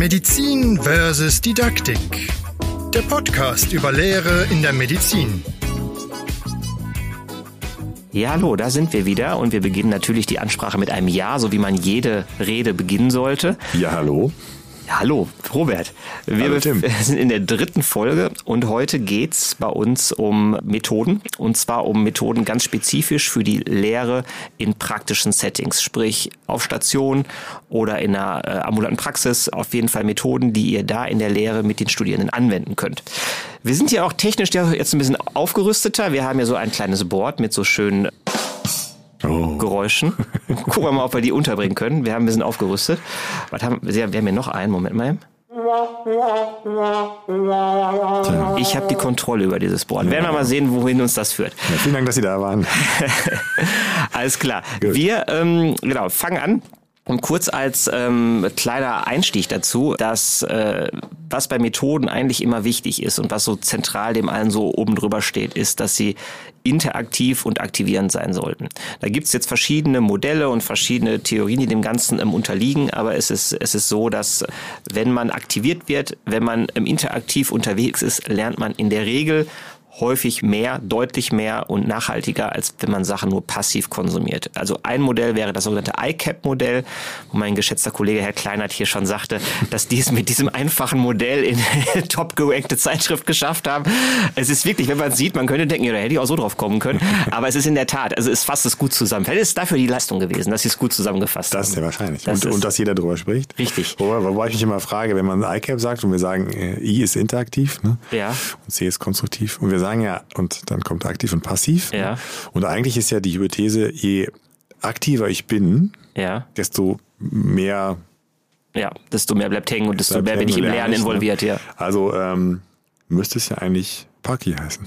Medizin versus Didaktik. Der Podcast über Lehre in der Medizin. Ja, hallo, da sind wir wieder und wir beginnen natürlich die Ansprache mit einem Ja, so wie man jede Rede beginnen sollte. Ja, hallo. Hallo, Robert. Wir Hallo, Tim. sind in der dritten Folge und heute geht's bei uns um Methoden und zwar um Methoden ganz spezifisch für die Lehre in praktischen Settings, sprich auf Station oder in einer äh, ambulanten Praxis. Auf jeden Fall Methoden, die ihr da in der Lehre mit den Studierenden anwenden könnt. Wir sind ja auch technisch jetzt ein bisschen aufgerüsteter. Wir haben ja so ein kleines Board mit so schönen Oh. Geräuschen. Gucken wir mal, ob wir die unterbringen können. Wir haben ein bisschen aufgerüstet. Was haben wir? Haben hier noch einen. Moment mal. Ich habe die Kontrolle über dieses Board. Werden wir mal sehen, wohin uns das führt. Ja, vielen Dank, dass Sie da waren. Alles klar. Gut. Wir ähm, genau, fangen an. Und kurz als ähm, kleiner Einstieg dazu, dass äh, was bei Methoden eigentlich immer wichtig ist und was so zentral dem allen so oben drüber steht, ist, dass sie interaktiv und aktivierend sein sollten. Da gibt's jetzt verschiedene Modelle und verschiedene Theorien, die dem Ganzen ähm, unterliegen, aber es ist, es ist so, dass wenn man aktiviert wird, wenn man ähm, interaktiv unterwegs ist, lernt man in der Regel häufig mehr, deutlich mehr und nachhaltiger, als wenn man Sachen nur passiv konsumiert. Also ein Modell wäre das sogenannte ICAP-Modell, wo mein geschätzter Kollege Herr Kleinert hier schon sagte, dass die es mit diesem einfachen Modell in top gerankte Zeitschrift geschafft haben. Es ist wirklich, wenn man sieht, man könnte denken, ja, da hätte ich auch so drauf kommen können. Aber es ist in der Tat, also es fasst es gut zusammen. Vielleicht ist es dafür die Leistung gewesen, dass sie es gut zusammengefasst Das ist haben. ja wahrscheinlich. Das und, und dass jeder darüber spricht. Richtig. Wobei, wobei ich mich immer frage, wenn man ICAP sagt und wir sagen, äh, I ist interaktiv ne? Ja. und C ist konstruktiv. Und wir sagen ja, und dann kommt aktiv und passiv. Ja. Und eigentlich ist ja die Hypothese, je aktiver ich bin, Ja, desto mehr ja, desto mehr bleibt hängen und desto mehr bin ich im Lernen lerne ich, ne? involviert, ja. Also ähm, müsste es ja eigentlich Parky heißen.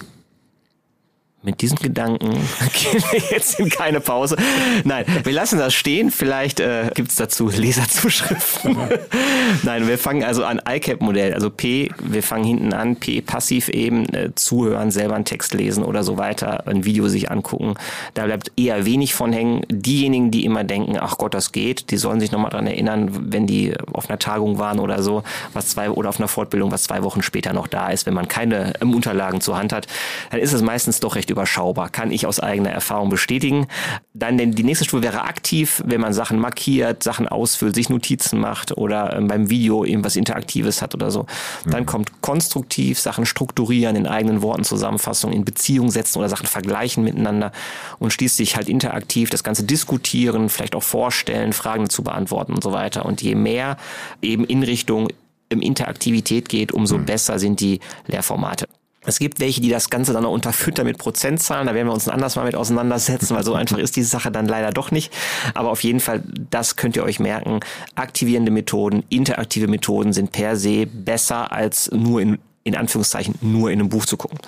Mit diesem Gedanken gehen wir jetzt in keine Pause. Nein, wir lassen das stehen. Vielleicht äh, gibt's dazu Leserzuschriften. Nein, wir fangen also an ICAP-Modell. Also P, wir fangen hinten an, P passiv eben, äh, zuhören, selber einen Text lesen oder so weiter, ein Video sich angucken. Da bleibt eher wenig von hängen. Diejenigen, die immer denken, ach Gott, das geht, die sollen sich nochmal dran erinnern, wenn die auf einer Tagung waren oder so, was zwei oder auf einer Fortbildung, was zwei Wochen später noch da ist, wenn man keine ähm, Unterlagen zur Hand hat, dann ist es meistens doch recht überschaubar. Kann ich aus eigener Erfahrung bestätigen. Dann denn die nächste Stufe wäre aktiv, wenn man Sachen markiert, Sachen ausfüllt, sich Notizen macht oder ähm, beim Video irgendwas Interaktives hat oder so. Dann kommt konstruktiv, Sachen strukturieren, in eigenen Worten Zusammenfassung, in Beziehung setzen oder Sachen vergleichen miteinander und schließlich halt interaktiv das Ganze diskutieren, vielleicht auch vorstellen, Fragen zu beantworten und so weiter. Und je mehr eben in Richtung ähm, Interaktivität geht, umso besser sind die Lehrformate. Es gibt welche, die das Ganze dann noch unterfüttern mit Prozentzahlen. Da werden wir uns ein anderes Mal mit auseinandersetzen, weil so einfach ist diese Sache dann leider doch nicht. Aber auf jeden Fall, das könnt ihr euch merken. Aktivierende Methoden, interaktive Methoden sind per se besser als nur in, in Anführungszeichen, nur in einem Buch zu gucken.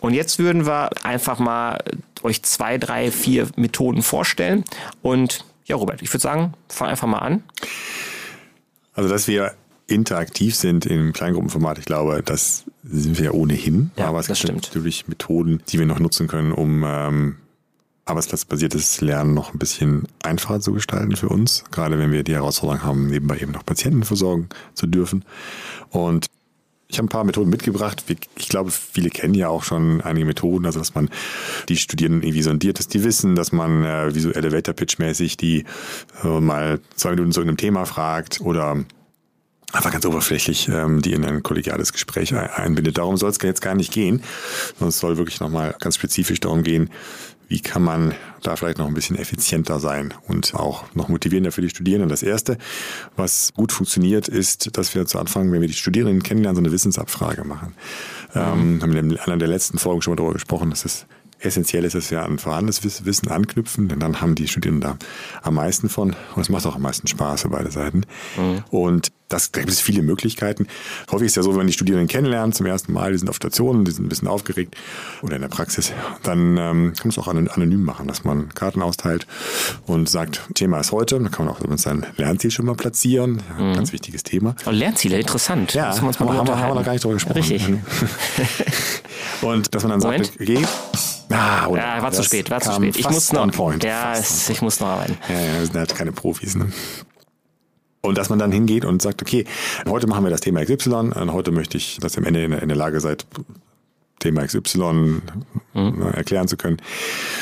Und jetzt würden wir einfach mal euch zwei, drei, vier Methoden vorstellen. Und ja, Robert, ich würde sagen, fang einfach mal an. Also, dass wir interaktiv sind im Kleingruppenformat, ich glaube, das sind wir ja ohnehin. Ja, Aber es gibt stimmt. natürlich Methoden, die wir noch nutzen können, um ähm, arbeitsplatzbasiertes Lernen noch ein bisschen einfacher zu gestalten für uns. Gerade wenn wir die Herausforderung haben, nebenbei eben noch Patienten versorgen zu dürfen. Und ich habe ein paar Methoden mitgebracht. Ich glaube, viele kennen ja auch schon einige Methoden, also dass man die Studierenden irgendwie sondiert, dass die wissen, dass man äh, wie so Elevator-Pitch-mäßig die äh, mal zwei Minuten zu irgendeinem Thema fragt oder einfach ganz oberflächlich ähm, die in ein kollegiales Gespräch ein- einbindet. Darum soll es jetzt gar nicht gehen, sondern es soll wirklich nochmal ganz spezifisch darum gehen, wie kann man da vielleicht noch ein bisschen effizienter sein und auch noch motivierender für die Studierenden. Das Erste, was gut funktioniert, ist, dass wir zu Anfang, wenn wir die Studierenden kennenlernen, so eine Wissensabfrage machen. Ähm, haben wir in einer der letzten Folgen schon mal darüber gesprochen, dass es essentiell ist, dass wir an vorhandenes Wiss- Wissen anknüpfen, denn dann haben die Studierenden da am meisten von und es macht auch am meisten Spaß für beide Seiten. Und das, da gibt es viele Möglichkeiten. Häufig ist es ja so, wenn die Studierenden kennenlernen zum ersten Mal, die sind auf Stationen, die sind ein bisschen aufgeregt oder in der Praxis, dann ähm, kann man es auch anon- anonym machen, dass man Karten austeilt und sagt, Thema ist heute, dann kann man auch sein Lernziel schon mal platzieren, ja, ganz wichtiges Thema. Oh, Lernziele, interessant. Ja, Müssen wir uns mal haben, wir- haben wir noch gar nicht drüber gesprochen. Richtig. Und dass man dann sagt, Moment. okay, ah, oder, Ja, war zu das spät, war zu spät. Ich muss noch, point, ja, es, ich muss noch arbeiten. Ja, ja, wir sind halt keine Profis. Ne? Und dass man dann hingeht und sagt, okay, heute machen wir das Thema XY und heute möchte ich, dass ihr am Ende in, in der Lage seid, Thema XY mhm. erklären zu können.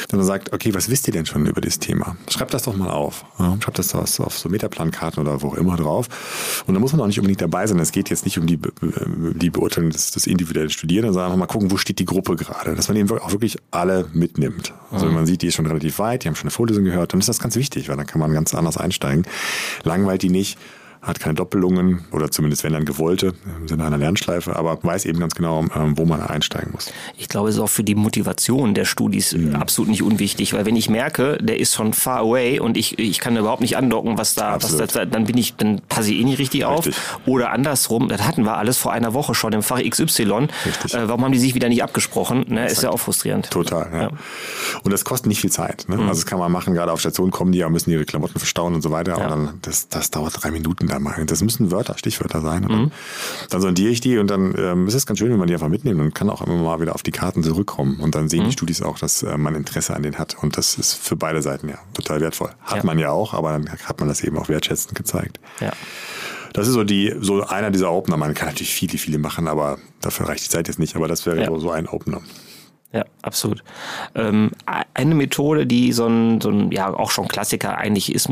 Dass man sagt, okay, was wisst ihr denn schon über das Thema? Schreibt das doch mal auf. Schreibt das auf, auf so Metaplankarten oder wo auch immer drauf. Und da muss man auch nicht unbedingt dabei sein. Es geht jetzt nicht um die, die Beurteilung des, des individuellen Studierenden, sondern einfach mal gucken, wo steht die Gruppe gerade. Dass man eben auch wirklich alle mitnimmt. Also wenn man sieht, die ist schon relativ weit, die haben schon eine Vorlesung gehört, dann ist das ganz wichtig, weil dann kann man ganz anders einsteigen. Langweilt die nicht hat keine Doppelungen oder zumindest wenn dann gewollte im Sinne einer Lernschleife, aber weiß eben ganz genau, ähm, wo man einsteigen muss. Ich glaube, es ist auch für die Motivation der Studis mhm. absolut nicht unwichtig, weil wenn ich merke, der ist schon far away und ich, ich kann überhaupt nicht andocken, was da, was da, dann bin ich, dann passe ich eh nicht richtig, richtig, auf. Oder andersrum, das hatten wir alles vor einer Woche schon im Fach XY. Richtig. Äh, warum haben die sich wieder nicht abgesprochen? Ne? Ist ja auch frustrierend. Total, ja. ja. Und das kostet nicht viel Zeit. Ne? Mhm. Also das kann man machen, gerade auf Station kommen die ja, müssen ihre Klamotten verstauen und so weiter. Ja. Und dann, das, das dauert drei Minuten da mal. Das müssen Wörter, Stichwörter sein. Mhm. Dann sondiere ich die und dann ähm, ist es ganz schön, wenn man die einfach mitnimmt und kann auch immer mal wieder auf die Karten zurückkommen. Und dann sehen mhm. die Studis auch, dass äh, man Interesse an denen hat. Und das ist für beide Seiten ja total wertvoll. Hat ja. man ja auch, aber dann hat man das eben auch wertschätzend gezeigt. Ja. Das ist so die, so einer dieser Opener. Man kann natürlich viele, viele machen, aber dafür reicht die Zeit jetzt nicht. Aber das wäre ja. so, so ein Opener. Ja, absolut. Ähm, eine Methode, die so ein, so ein, ja auch schon Klassiker eigentlich ist,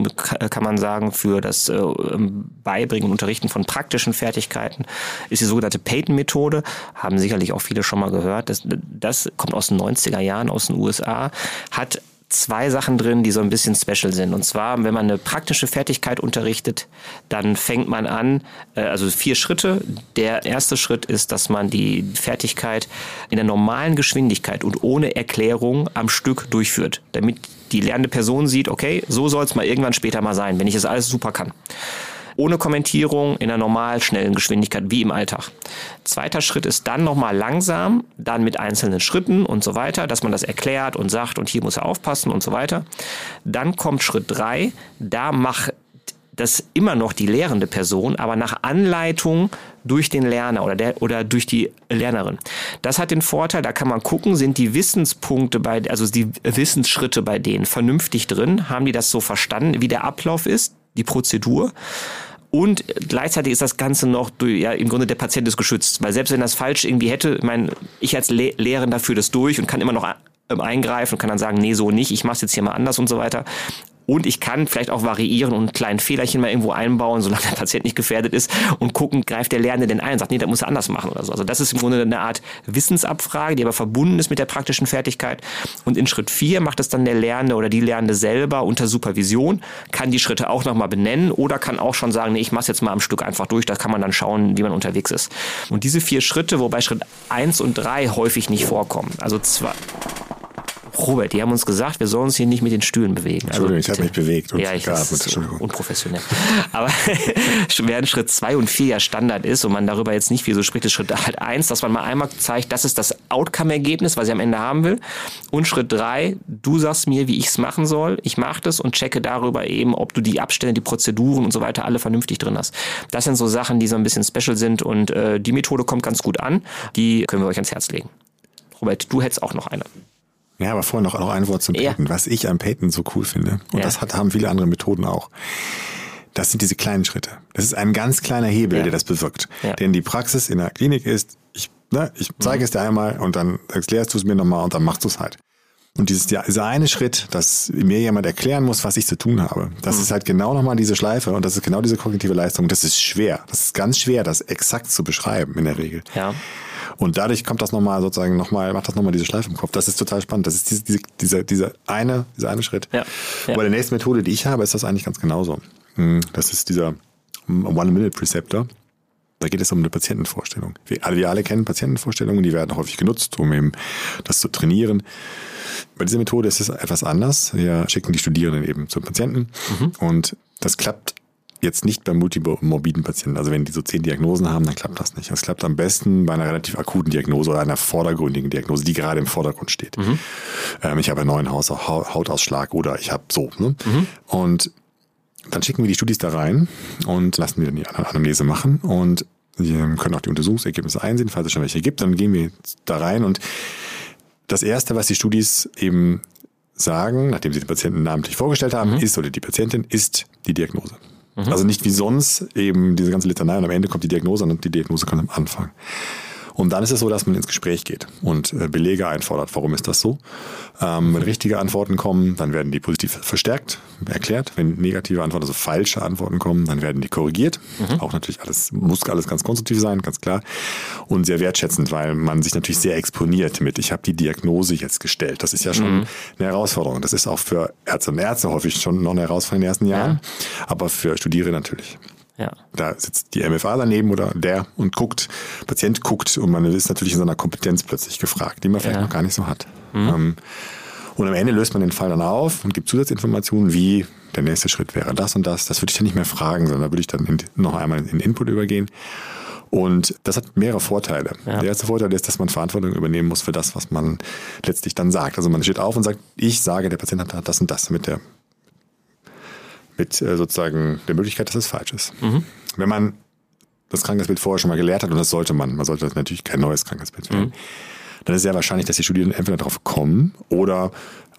kann man sagen, für das äh, ähm, Beibringen und Unterrichten von praktischen Fertigkeiten, ist die sogenannte Peyton-Methode. Haben sicherlich auch viele schon mal gehört. Das, das kommt aus den 90er Jahren aus den USA, hat zwei Sachen drin, die so ein bisschen special sind. Und zwar, wenn man eine praktische Fertigkeit unterrichtet, dann fängt man an, äh, also vier Schritte. Der erste Schritt ist, dass man die Fertigkeit in der normalen Geschwindigkeit und ohne Erklärung am Stück durchführt, damit die lernende Person sieht, okay, so soll es mal irgendwann später mal sein, wenn ich es alles super kann ohne Kommentierung in einer normal schnellen Geschwindigkeit wie im Alltag. Zweiter Schritt ist dann nochmal langsam, dann mit einzelnen Schritten und so weiter, dass man das erklärt und sagt und hier muss er aufpassen und so weiter. Dann kommt Schritt drei, da macht das immer noch die lehrende Person, aber nach Anleitung durch den Lerner oder, der, oder durch die Lernerin. Das hat den Vorteil, da kann man gucken, sind die Wissenspunkte bei, also die Wissensschritte bei denen vernünftig drin? Haben die das so verstanden, wie der Ablauf ist, die Prozedur? Und gleichzeitig ist das Ganze noch, ja, im Grunde der Patient ist geschützt. Weil selbst wenn das falsch irgendwie hätte, ich meine, ich als Le Lehrender führe das durch und kann immer noch ähm, eingreifen und kann dann sagen, nee, so nicht, ich mach's jetzt hier mal anders und so weiter. Und ich kann vielleicht auch variieren und ein kleines Fehlerchen mal irgendwo einbauen, solange der Patient nicht gefährdet ist und gucken, greift der Lernende denn ein und sagt, nee, das muss er anders machen oder so. Also das ist im Grunde eine Art Wissensabfrage, die aber verbunden ist mit der praktischen Fertigkeit. Und in Schritt vier macht es dann der Lernende oder die Lernende selber unter Supervision, kann die Schritte auch nochmal benennen oder kann auch schon sagen, nee, ich mach's jetzt mal am Stück einfach durch, da kann man dann schauen, wie man unterwegs ist. Und diese vier Schritte, wobei Schritt eins und drei häufig nicht vorkommen. Also zwei, Robert, die haben uns gesagt, wir sollen uns hier nicht mit den Stühlen bewegen. Also Entschuldigung, ich habe mich bewegt und ja, ich geatmet. So unprofessionell. Aber während Schritt zwei und vier ja Standard ist und man darüber jetzt nicht viel so spricht, ist Schritt halt eins, dass man mal einmal zeigt, das ist das Outcome-Ergebnis, was ich am Ende haben will. Und Schritt drei, du sagst mir, wie ich es machen soll. Ich mache das und checke darüber eben, ob du die Abstände, die Prozeduren und so weiter alle vernünftig drin hast. Das sind so Sachen, die so ein bisschen special sind und äh, die Methode kommt ganz gut an. Die können wir euch ans Herz legen. Robert, du hättest auch noch eine. Ja, aber vorher noch, noch ein Wort zum Payton. Ja. Was ich am Payton so cool finde, und ja. das hat, haben viele andere Methoden auch, das sind diese kleinen Schritte. Das ist ein ganz kleiner Hebel, ja. der das bewirkt. Denn die Praxis in der Klinik ist, ich, ne, ich zeige mhm. es dir einmal und dann erklärst du es mir nochmal und dann machst du es halt. Und dieses, dieser eine Schritt, dass mir jemand erklären muss, was ich zu tun habe, das mhm. ist halt genau nochmal diese Schleife und das ist genau diese kognitive Leistung. Das ist schwer. Das ist ganz schwer, das exakt zu beschreiben in der Regel. Ja. Und dadurch kommt das nochmal sozusagen nochmal, macht das nochmal diese Schleife im Kopf. Das ist total spannend. Das ist diese, diese, dieser, dieser eine, dieser eine Schritt. Ja. ja. Bei der nächsten Methode, die ich habe, ist das eigentlich ganz genauso. Hm, das ist dieser One-Minute-Preceptor. Da geht es um eine Patientenvorstellung. Wir alle, wir alle kennen Patientenvorstellungen, die werden häufig genutzt, um eben das zu trainieren. Bei dieser Methode ist es etwas anders. Wir schicken die Studierenden eben zum Patienten mhm. und das klappt jetzt nicht bei multimorbiden Patienten. Also wenn die so zehn Diagnosen haben, dann klappt das nicht. Das klappt am besten bei einer relativ akuten Diagnose oder einer vordergründigen Diagnose, die gerade im Vordergrund steht. Mhm. Ähm, ich habe einen neuen Haus, Hautausschlag oder ich habe so. Ne? Mhm. Und dann schicken wir die Studis da rein und lassen die dann die Anamnese machen und können auch die Untersuchungsergebnisse einsehen, falls es schon welche gibt. Dann gehen wir da rein und das Erste, was die Studis eben sagen, nachdem sie den Patienten namentlich vorgestellt haben, mhm. ist oder die Patientin ist die Diagnose. Also nicht wie sonst eben diese ganze Litanei und am Ende kommt die Diagnose und die Diagnose kommt am Anfang. Und dann ist es so, dass man ins Gespräch geht und äh, Belege einfordert. Warum ist das so? Ähm, wenn richtige Antworten kommen, dann werden die positiv verstärkt, erklärt. Wenn negative Antworten, also falsche Antworten kommen, dann werden die korrigiert. Mhm. Auch natürlich alles, muss alles ganz konstruktiv sein, ganz klar. Und sehr wertschätzend, weil man sich natürlich sehr exponiert mit, ich habe die Diagnose jetzt gestellt. Das ist ja schon mhm. eine Herausforderung. Das ist auch für Ärzte und Ärzte häufig schon noch eine Herausforderung in den ersten Jahren, ja. aber für Studierende natürlich. Ja. Da sitzt die MFA daneben oder der und guckt, Patient guckt und man ist natürlich in seiner Kompetenz plötzlich gefragt, die man vielleicht ja. noch gar nicht so hat. Mhm. Ähm, und am Ende löst man den Fall dann auf und gibt Zusatzinformationen, wie der nächste Schritt wäre das und das. Das würde ich dann nicht mehr fragen, sondern da würde ich dann in, noch einmal in Input übergehen. Und das hat mehrere Vorteile. Ja. Der erste Vorteil ist, dass man Verantwortung übernehmen muss für das, was man letztlich dann sagt. Also man steht auf und sagt, ich sage, der Patient hat das und das mit der mit äh, sozusagen der Möglichkeit, dass es falsch ist. Mhm. Wenn man das Krankheitsbild vorher schon mal gelehrt hat, und das sollte man, man sollte natürlich kein neues Krankheitsbild wählen, mhm. Dann ist es sehr wahrscheinlich, dass die Studierenden entweder darauf kommen oder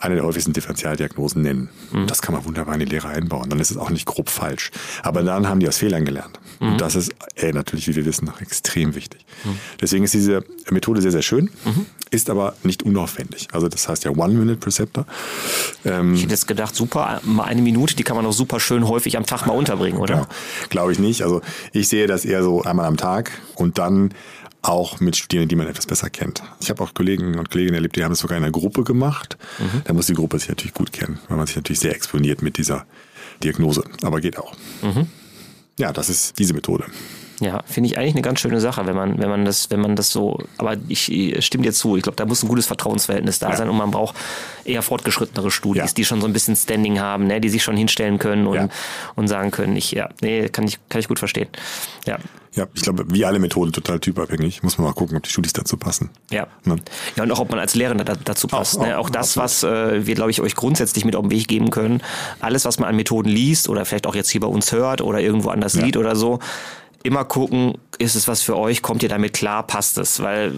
eine der häufigsten Differentialdiagnosen nennen. Mhm. Das kann man wunderbar in die Lehre einbauen. Dann ist es auch nicht grob falsch. Aber dann haben die aus Fehlern gelernt. Mhm. Und das ist ey, natürlich, wie wir wissen, noch extrem wichtig. Mhm. Deswegen ist diese Methode sehr, sehr schön, mhm. ist aber nicht unaufwendig. Also das heißt ja One-Minute-Preceptor. Ähm, ich hätte jetzt gedacht, super, mal eine Minute, die kann man doch super schön häufig am Tag mal unterbringen, oder? Genau. Glaube ich nicht. Also ich sehe das eher so einmal am Tag und dann auch mit Studierenden, die man etwas besser kennt. Ich habe auch Kollegen und Kolleginnen erlebt, die haben es sogar in einer Gruppe gemacht. Mhm. Da muss die Gruppe sich natürlich gut kennen, weil man sich natürlich sehr exponiert mit dieser Diagnose. Aber geht auch. Mhm. Ja, das ist diese Methode. Ja, finde ich eigentlich eine ganz schöne Sache, wenn man, wenn man das, wenn man das so, aber ich, ich stimme dir zu, ich glaube, da muss ein gutes Vertrauensverhältnis da ja. sein und man braucht eher fortgeschrittenere Studis, ja. die schon so ein bisschen Standing haben, ne, die sich schon hinstellen können und, ja. und sagen können, ich, ja, nee, kann ich, kann ich gut verstehen. Ja. Ja, ich glaube, wie alle Methoden total typabhängig. Muss man mal gucken, ob die Studis dazu passen. Ja. Ne? Ja, und auch ob man als Lehrender da, dazu passt. Auch, ne? auch, auch das, absolut. was äh, wir, glaube ich, euch grundsätzlich mit auf den Weg geben können. Alles, was man an Methoden liest oder vielleicht auch jetzt hier bei uns hört oder irgendwo anders ja. sieht oder so, immer gucken, ist es was für euch, kommt ihr damit klar, passt es? Weil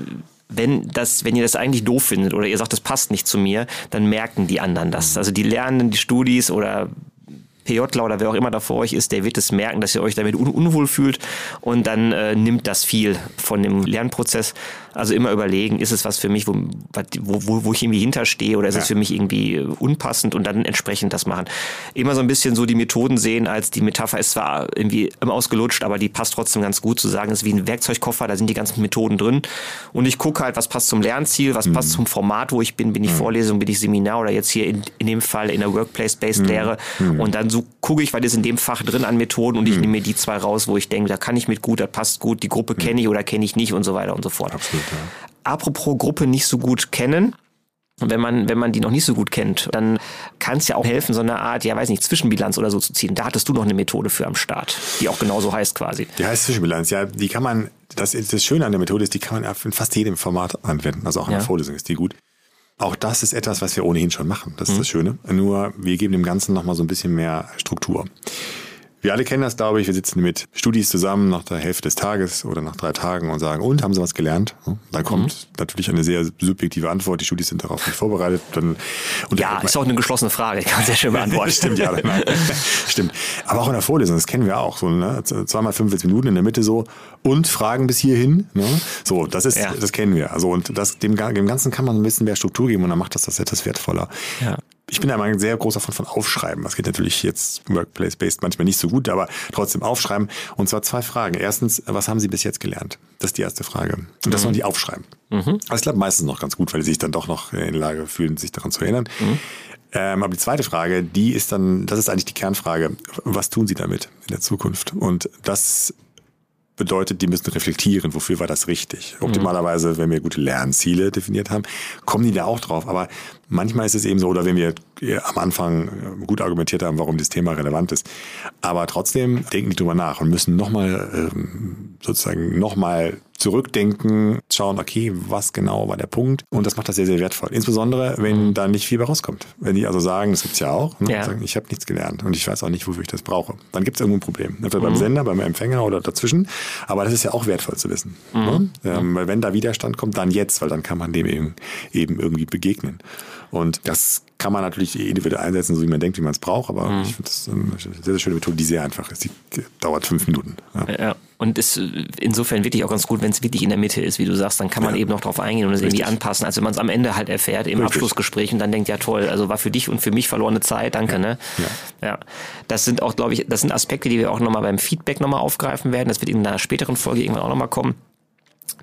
wenn das, wenn ihr das eigentlich doof findet oder ihr sagt, das passt nicht zu mir, dann merken die anderen das. Also die Lernenden, die Studis oder PJler oder wer auch immer da vor euch ist, der wird es merken, dass ihr euch damit un unwohl fühlt und dann äh, nimmt das viel von dem Lernprozess. Also immer überlegen, ist es was für mich, wo, wo, wo ich irgendwie hinterstehe oder ist ja. es für mich irgendwie unpassend und dann entsprechend das machen. Immer so ein bisschen so die Methoden sehen, als die Metapher ist zwar irgendwie immer ausgelutscht, aber die passt trotzdem ganz gut zu sagen, es ist wie ein Werkzeugkoffer, da sind die ganzen Methoden drin und ich gucke halt, was passt zum Lernziel, was mhm. passt zum Format, wo ich bin, bin ich mhm. Vorlesung, bin ich Seminar oder jetzt hier in, in dem Fall in der Workplace-Based Lehre mhm. und dann so gucke ich, weil ist in dem Fach drin an Methoden und ich mhm. nehme mir die zwei raus, wo ich denke, da kann ich mit gut, das passt gut, die Gruppe kenne ich oder kenne ich nicht und so weiter und so fort. Absolut, ja. Apropos Gruppe nicht so gut kennen, wenn man, wenn man die noch nicht so gut kennt, dann kann es ja auch helfen, so eine Art, ja weiß nicht, Zwischenbilanz oder so zu ziehen. Da hattest du noch eine Methode für am Start, die auch genauso heißt quasi. Die heißt Zwischenbilanz, ja. Die kann man, das, das Schöne an der Methode ist, die kann man in fast jedem Format anwenden. Also auch in ja. der Vorlesung ist die gut. Auch das ist etwas, was wir ohnehin schon machen. Das ist mhm. das Schöne. Nur wir geben dem Ganzen nochmal so ein bisschen mehr Struktur. Wir alle kennen das, glaube ich. Wir sitzen mit Studis zusammen nach der Hälfte des Tages oder nach drei Tagen und sagen, und haben sie was gelernt? Dann kommt mhm. natürlich eine sehr subjektive Antwort. Die Studis sind darauf nicht vorbereitet. Dann, und ja, ist auch eine geschlossene Frage. Ich kann sehr schön beantworten. Stimmt, ja. Nein. Stimmt. Aber auch in der Vorlesung, das kennen wir auch. So, ne? Zweimal 45 Minuten in der Mitte so und Fragen bis hierhin. Ne? So, das ist, ja. das kennen wir. Also und das, dem, dem Ganzen kann man ein bisschen mehr Struktur geben und dann macht das das etwas wertvoller. Ja ich bin einmal ein sehr großer Fan von Aufschreiben. Das geht natürlich jetzt Workplace-based manchmal nicht so gut, aber trotzdem aufschreiben. Und zwar zwei Fragen. Erstens, was haben Sie bis jetzt gelernt? Das ist die erste Frage. Und das mhm. sollen die aufschreiben. Mhm. Das klappt meistens noch ganz gut, weil sie sich dann doch noch in der Lage fühlen, sich daran zu erinnern. Mhm. Ähm, aber die zweite Frage, die ist dann, das ist eigentlich die Kernfrage. Was tun Sie damit in der Zukunft? Und das bedeutet, die müssen reflektieren, wofür war das richtig. Mhm. Optimalerweise, wenn wir gute Lernziele definiert haben, kommen die da auch drauf. Aber manchmal ist es eben so, oder wenn wir am Anfang äh, gut argumentiert haben, warum das Thema relevant ist. Aber trotzdem denken die drüber nach und müssen nochmal ähm, sozusagen nochmal zurückdenken, schauen, okay, was genau war der Punkt? Und das macht das sehr, sehr wertvoll. Insbesondere, wenn mhm. da nicht viel bei rauskommt. Wenn die also sagen, das gibt's ja auch, ne? Ja. sagen, ich habe nichts gelernt und ich weiß auch nicht, wofür ich das brauche. Dann gibt es irgendwo ein Problem. Entweder mhm. beim Sender, beim Empfänger oder dazwischen. Aber das ist ja auch wertvoll zu wissen. Mhm. Ne? Ähm, weil wenn da Widerstand kommt, dann jetzt, weil dann kann man dem eben, eben irgendwie begegnen. Und das kann man natürlich individuell einsetzen, so wie man denkt, wie man es braucht, aber mhm. ich finde das eine sehr, sehr schöne Methode, die sehr einfach ist. Die dauert fünf Minuten. Ja. ja. Und ist insofern wirklich auch ganz gut, wenn es wirklich in der Mitte ist, wie du sagst, dann kann man ja. eben noch drauf eingehen und es irgendwie anpassen, als wenn man es am Ende halt erfährt im Richtig. Abschlussgespräch und dann denkt, ja toll, also war für dich und für mich verlorene Zeit, danke, ja. ne? Ja. ja. Das sind auch, glaube ich, das sind Aspekte, die wir auch nochmal beim Feedback nochmal aufgreifen werden. Das wird in einer späteren Folge irgendwann auch nochmal kommen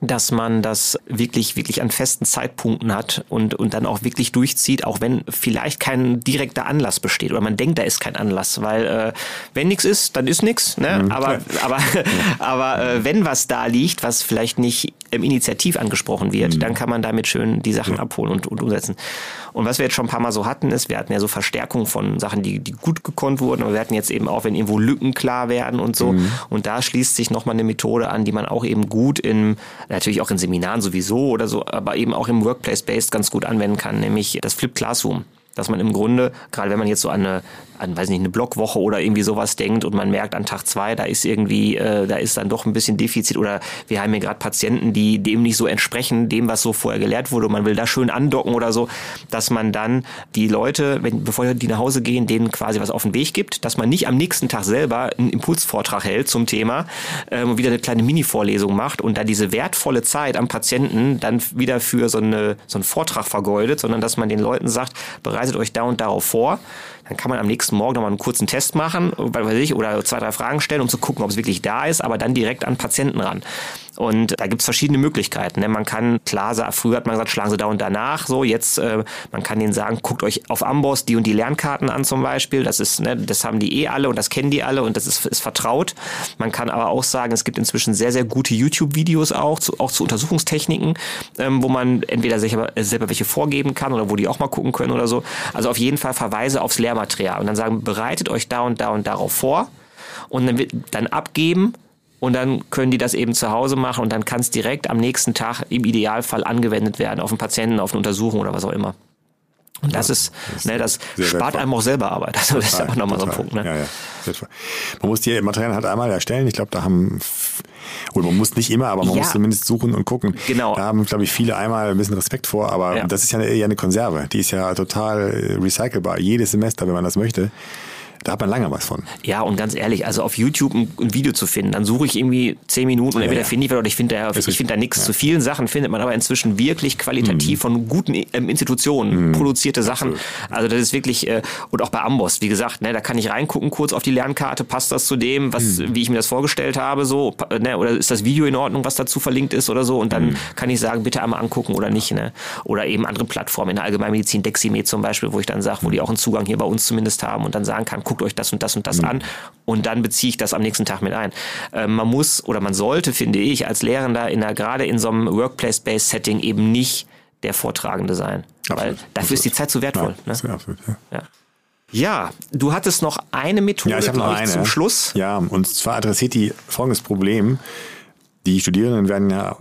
dass man das wirklich, wirklich an festen Zeitpunkten hat und, und dann auch wirklich durchzieht, auch wenn vielleicht kein direkter Anlass besteht oder man denkt, da ist kein Anlass, weil äh, wenn nichts ist, dann ist nichts, ne? Mhm, aber, aber, aber äh, wenn was da liegt, was vielleicht nicht im Initiativ angesprochen wird, mhm. dann kann man damit schön die Sachen ja. abholen und, und umsetzen. Und was wir jetzt schon ein paar Mal so hatten, ist, wir hatten ja so Verstärkung von Sachen, die, die gut gekonnt wurden, aber wir hatten jetzt eben auch, wenn irgendwo Lücken klar werden und so. Mhm. Und da schließt sich nochmal eine Methode an, die man auch eben gut in, natürlich auch in Seminaren sowieso oder so, aber eben auch im Workplace-Based ganz gut anwenden kann, nämlich das Flip Classroom dass man im Grunde, gerade wenn man jetzt so an eine, an, weiß nicht, eine Blockwoche oder irgendwie sowas denkt und man merkt an Tag zwei, da ist irgendwie, äh, da ist dann doch ein bisschen Defizit oder wir haben hier gerade Patienten, die dem nicht so entsprechen, dem, was so vorher gelehrt wurde und man will da schön andocken oder so, dass man dann die Leute, wenn, bevor die nach Hause gehen, denen quasi was auf den Weg gibt, dass man nicht am nächsten Tag selber einen Impulsvortrag hält zum Thema äh, und wieder eine kleine Mini-Vorlesung macht und da diese wertvolle Zeit am Patienten dann wieder für so, eine, so einen Vortrag vergeudet, sondern dass man den Leuten sagt, bereitet euch da und darauf vor. Dann kann man am nächsten Morgen nochmal einen kurzen Test machen, weiß ich, oder zwei, drei Fragen stellen, um zu gucken, ob es wirklich da ist, aber dann direkt an Patienten ran. Und da gibt's verschiedene Möglichkeiten. Ne? Man kann, klar, früher hat man gesagt, schlagen Sie da und danach. So, jetzt, äh, man kann denen sagen, guckt euch auf Amboss die und die Lernkarten an zum Beispiel. Das ist, ne, das haben die eh alle und das kennen die alle und das ist, ist vertraut. Man kann aber auch sagen, es gibt inzwischen sehr, sehr gute YouTube-Videos auch, zu, auch zu Untersuchungstechniken, ähm, wo man entweder selber, selber welche vorgeben kann oder wo die auch mal gucken können oder so. Also auf jeden Fall Verweise aufs Lehrmaterial und dann sagen, bereitet euch da und da und darauf vor und dann, dann abgeben und dann können die das eben zu Hause machen und dann kann es direkt am nächsten Tag im Idealfall angewendet werden auf einen Patienten, auf eine Untersuchung oder was auch immer. Und das ja, ist, das ne, das spart wertvoll. einem auch selber Arbeit. Also total, das ist auch nochmal so ein Punkt. Ne? Ja, ja. Man muss die Materialien halt einmal erstellen. Ich glaube, da haben oder man muss nicht immer, aber man ja. muss zumindest suchen und gucken. Genau. Da haben, glaube ich, viele einmal ein bisschen Respekt vor, aber ja. das ist ja eine, eher eine Konserve. Die ist ja total recycelbar. Jedes Semester, wenn man das möchte. Da hat man lange was von. Ja, und ganz ehrlich, also auf YouTube ein, ein Video zu finden, dann suche ich irgendwie zehn Minuten und entweder ja, ja. finde ich was oder ich finde da, ich finde da nichts. Ja. Zu vielen Sachen findet man aber inzwischen wirklich qualitativ mhm. von guten ähm, Institutionen mhm. produzierte Sachen. Also das ist wirklich, äh, und auch bei Amboss, wie gesagt, ne, da kann ich reingucken kurz auf die Lernkarte, passt das zu dem, was, mhm. wie ich mir das vorgestellt habe, so, ne, oder ist das Video in Ordnung, was dazu verlinkt ist oder so, und dann mhm. kann ich sagen, bitte einmal angucken oder nicht, ne? Oder eben andere Plattformen in der Allgemeinmedizin, Deximed zum Beispiel, wo ich dann sage, wo die auch einen Zugang hier bei uns zumindest haben und dann sagen kann, guckt euch das und das und das mhm. an und dann beziehe ich das am nächsten Tag mit ein. Äh, man muss oder man sollte, finde ich, als Lehrender in der, gerade in so einem Workplace-Based Setting eben nicht der Vortragende sein. Absolut. Weil dafür absolut. ist die Zeit zu wertvoll. Ja, ne? absolut, ja. ja. Ja, du hattest noch eine Methode ja, ich noch eine. zum Schluss. Ja, und zwar adressiert die folgendes Problem. Die Studierenden werden ja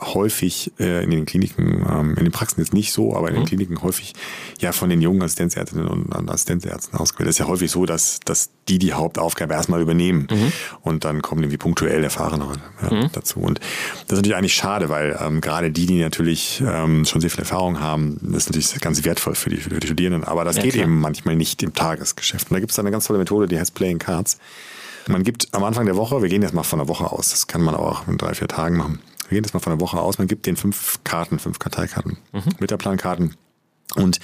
häufig äh, in den Kliniken, ähm, in den Praxen jetzt nicht so, aber in den mhm. Kliniken häufig ja von den jungen Assistenzärztinnen und Assistenzärzten ausgewählt. Das ist ja häufig so, dass, dass die die Hauptaufgabe erstmal übernehmen mhm. und dann kommen irgendwie punktuell Erfahrenere ja, mhm. dazu. Und das ist natürlich eigentlich schade, weil ähm, gerade die, die natürlich ähm, schon sehr viel Erfahrung haben, das ist natürlich ganz wertvoll für die, für die Studierenden, aber das ja, geht klar. eben manchmal nicht im Tagesgeschäft. Und da gibt es eine ganz tolle Methode, die heißt Playing Cards. Man gibt am Anfang der Woche, wir gehen jetzt mal von der Woche aus, das kann man auch in drei, vier Tagen machen, wir gehen jetzt mal von der Woche aus, man gibt den fünf Karten, fünf Karteikarten, mhm. Mitterplankarten. Und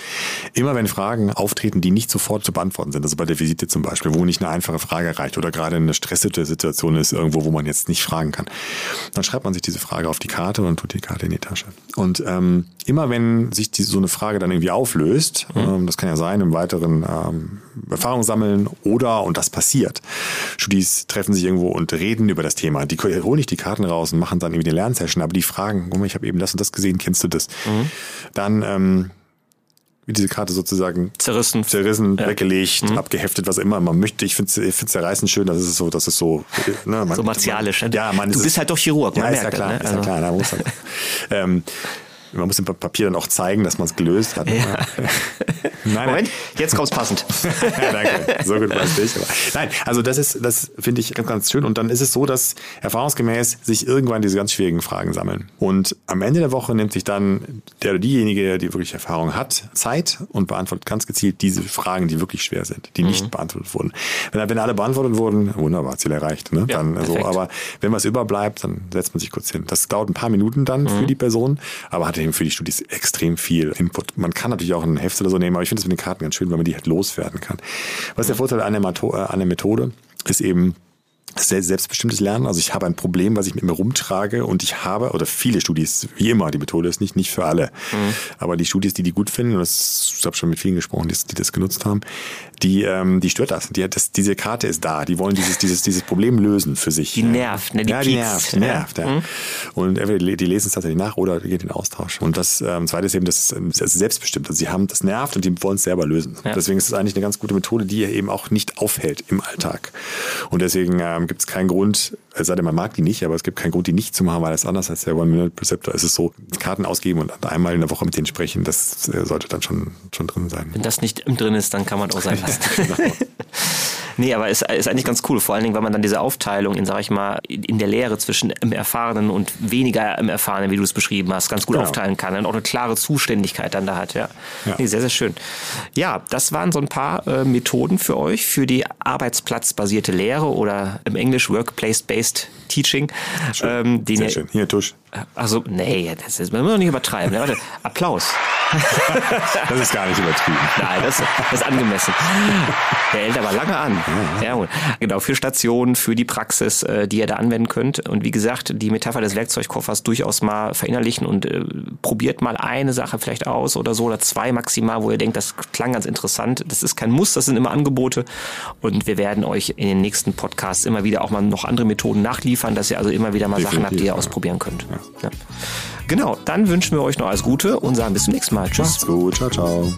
immer wenn Fragen auftreten, die nicht sofort zu beantworten sind, also bei der Visite zum Beispiel, wo nicht eine einfache Frage reicht oder gerade eine stressige Situation ist, irgendwo, wo man jetzt nicht fragen kann, dann schreibt man sich diese Frage auf die Karte und tut die Karte in die Tasche. Und ähm, immer wenn sich die, so eine Frage dann irgendwie auflöst, mhm. ähm, das kann ja sein, im weiteren ähm, Erfahrung sammeln oder, und das passiert, Studis treffen sich irgendwo und reden über das Thema. Die holen nicht die Karten raus und machen dann irgendwie eine Lernsession, aber die fragen, guck mal, ich habe eben das und das gesehen, kennst du das? Mhm. Dann ähm, diese Karte sozusagen Zerrissen. zerrissen, weggelegt, abgeheftet, was immer man möchte. Ich finde es zerreißen schön, das ist so, das ist so, ne, man, So martialisch. ne? Ja, man, du bist ist- halt doch Chirurg, man ja, ist ja klar. Ne? ist ja klar. Na, muss halt, ähm, man muss dem Papier dann auch zeigen, dass man es gelöst hat. Ja. Nein, Moment, jetzt kommt's passend. ja, danke. So gut weißt du ich. Aber nein, also das ist, das finde ich ganz, ganz schön. Und dann ist es so, dass erfahrungsgemäß sich irgendwann diese ganz schwierigen Fragen sammeln. Und am Ende der Woche nimmt sich dann der oder diejenige, die wirklich Erfahrung hat, Zeit und beantwortet ganz gezielt diese Fragen, die wirklich schwer sind, die Mhm. nicht beantwortet wurden. Wenn, wenn alle beantwortet wurden, wunderbar, Ziel erreicht. Ne? Ja, dann, so, aber wenn was überbleibt, dann setzt man sich kurz hin. Das dauert ein paar Minuten dann Mhm. für die Person, aber hat eben für die Studis extrem viel Input. Man kann natürlich auch ein Heft oder so nehmen, aber ich finde es mit den Karten ganz schön, weil man die halt loswerden kann. Was ist der Vorteil an der, Mato- äh, an der Methode? Ist eben, selbstbestimmtes Lernen. Also ich habe ein Problem, was ich mit mir rumtrage und ich habe, oder viele Studis, wie immer, die Methode ist nicht, nicht für alle. Aber die Studis, die die gut finden, und das, ich habe schon mit vielen gesprochen, die, die das genutzt haben, die, ähm, die stört das. Die, das. Diese Karte ist da. Die wollen dieses, dieses, dieses Problem lösen für sich. Die nervt, ne? Die ja, die piekst. nervt, die nervt. Ja. Und entweder die, lesen es tatsächlich nach oder gehen in den Austausch. Und das ähm, zweite ist eben, das ist, ähm, das ist selbstbestimmt. Also sie haben, das nervt und die wollen es selber lösen. Ja. Deswegen ist es eigentlich eine ganz gute Methode, die eben auch nicht aufhält im Alltag. Und deswegen ähm, gibt es keinen Grund, es sei denn, man mag die nicht, aber es gibt keinen Grund, die nicht zu machen, weil das anders als der One-Minute-Preceptor ist es so, Karten ausgeben und einmal in der Woche mit denen sprechen, das äh, sollte dann schon, schon drin sein. Wenn das nicht drin ist, dann kann man auch sein lassen. genau. Nee, aber ist, ist eigentlich ganz cool. Vor allen Dingen, weil man dann diese Aufteilung in, sag ich mal, in der Lehre zwischen im Erfahrenen und weniger im Erfahrenen, wie du es beschrieben hast, ganz gut Genau. aufteilen kann und auch eine klare Zuständigkeit dann da hat. Ja, Ja. Nee, sehr, sehr schön. Ja, das waren so ein paar äh, Methoden für euch für die arbeitsplatzbasierte Lehre oder im Englisch Workplace-Based Teaching. Ähm, den Sehr ihr, schön. Hier, Tusch. Also, nee, das ist, man muss doch nicht übertreiben. Ne? Warte, Applaus. Das ist gar nicht übertrieben. Nein, das, das ist angemessen. Der hält aber lange an. Ja, gut. Genau, für Stationen, für die Praxis, äh, die ihr da anwenden könnt. Und wie gesagt, die Metapher des Werkzeugkoffers durchaus mal verinnerlichen und äh, probiert mal eine Sache vielleicht aus oder so oder zwei maximal, wo ihr denkt, das klang ganz interessant. Das ist kein Muss, das sind immer Angebote. Und wir werden euch in den nächsten Podcasts immer wieder auch mal noch andere Methoden nachliefern, dass ihr also immer wieder mal Sachen habt, die ihr Definitiv, ja. ausprobieren könnt. Ja. Genau, dann wünschen wir euch noch alles Gute und sagen bis zum nächsten Mal. Tschüss. Macht's gut. Ciao, ciao.